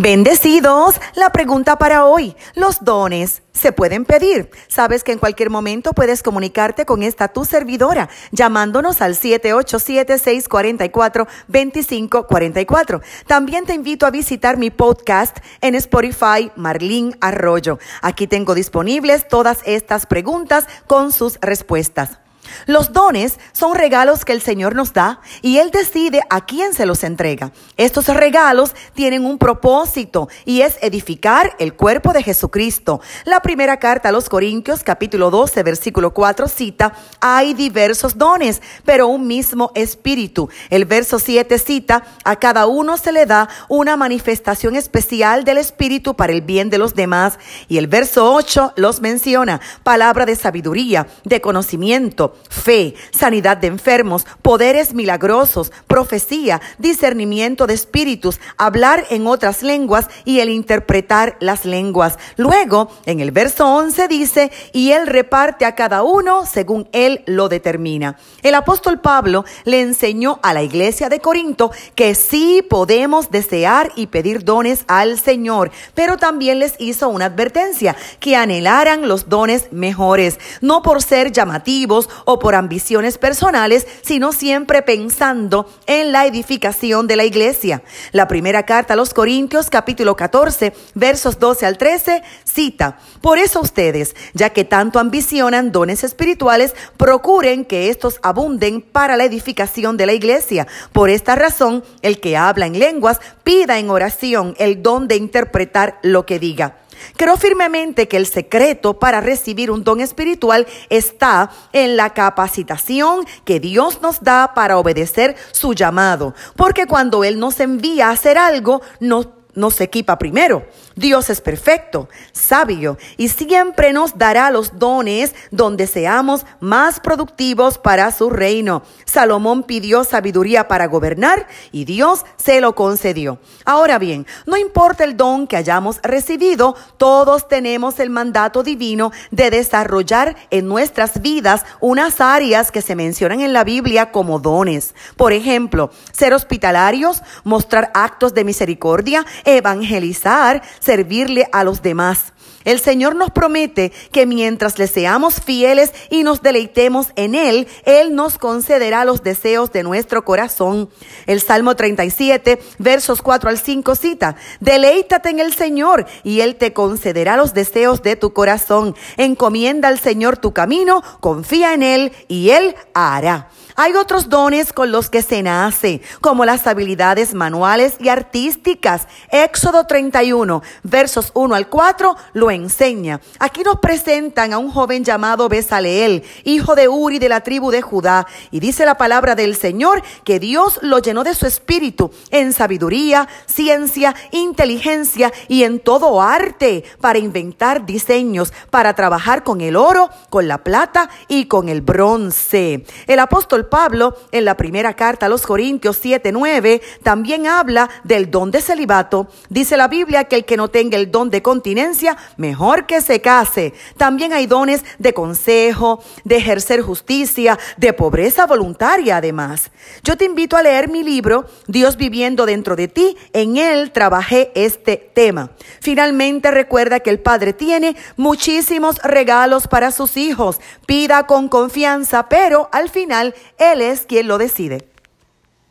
Bendecidos, la pregunta para hoy, los dones se pueden pedir. Sabes que en cualquier momento puedes comunicarte con esta tu servidora llamándonos al 787-644-2544. También te invito a visitar mi podcast en Spotify, Marlín Arroyo. Aquí tengo disponibles todas estas preguntas con sus respuestas. Los dones son regalos que el Señor nos da y Él decide a quién se los entrega. Estos regalos tienen un propósito y es edificar el cuerpo de Jesucristo. La primera carta a los Corintios, capítulo 12, versículo 4, cita, hay diversos dones, pero un mismo espíritu. El verso 7 cita, a cada uno se le da una manifestación especial del espíritu para el bien de los demás. Y el verso 8 los menciona, palabra de sabiduría, de conocimiento fe, sanidad de enfermos, poderes milagrosos, profecía, discernimiento de espíritus, hablar en otras lenguas y el interpretar las lenguas. Luego, en el verso 11 dice, y él reparte a cada uno según él lo determina. El apóstol Pablo le enseñó a la iglesia de Corinto que sí podemos desear y pedir dones al Señor, pero también les hizo una advertencia, que anhelaran los dones mejores, no por ser llamativos o por ambiciones personales, sino siempre pensando en la edificación de la iglesia. La primera carta a los Corintios, capítulo 14, versos 12 al 13, cita, por eso ustedes, ya que tanto ambicionan dones espirituales, procuren que estos abunden para la edificación de la iglesia. Por esta razón, el que habla en lenguas, pida en oración el don de interpretar lo que diga. Creo firmemente que el secreto para recibir un don espiritual está en la capacitación que Dios nos da para obedecer su llamado. Porque cuando Él nos envía a hacer algo, nos nos equipa primero. Dios es perfecto, sabio y siempre nos dará los dones donde seamos más productivos para su reino. Salomón pidió sabiduría para gobernar y Dios se lo concedió. Ahora bien, no importa el don que hayamos recibido, todos tenemos el mandato divino de desarrollar en nuestras vidas unas áreas que se mencionan en la Biblia como dones. Por ejemplo, ser hospitalarios, mostrar actos de misericordia, evangelizar, servirle a los demás. El Señor nos promete que mientras le seamos fieles y nos deleitemos en Él, Él nos concederá los deseos de nuestro corazón. El Salmo 37, versos 4 al 5 cita, Deleítate en el Señor y Él te concederá los deseos de tu corazón. Encomienda al Señor tu camino, confía en Él y Él hará. Hay otros dones con los que se nace, como las habilidades manuales y artísticas. Éxodo 31, versos 1 al 4, lo enseña. Aquí nos presentan a un joven llamado Besaleel, hijo de Uri de la tribu de Judá. Y dice la palabra del Señor que Dios lo llenó de su espíritu en sabiduría, ciencia, inteligencia y en todo arte para inventar diseños, para trabajar con el oro, con la plata y con el bronce. El apóstol Pablo, en la primera carta a los Corintios 7, 9, también habla del don de celibato. Dice la Biblia que el que no tenga el don de continencia, mejor que se case. También hay dones de consejo, de ejercer justicia, de pobreza voluntaria además. Yo te invito a leer mi libro, Dios viviendo dentro de ti. En él trabajé este tema. Finalmente recuerda que el Padre tiene muchísimos regalos para sus hijos. Pida con confianza, pero al final él es quien lo decide.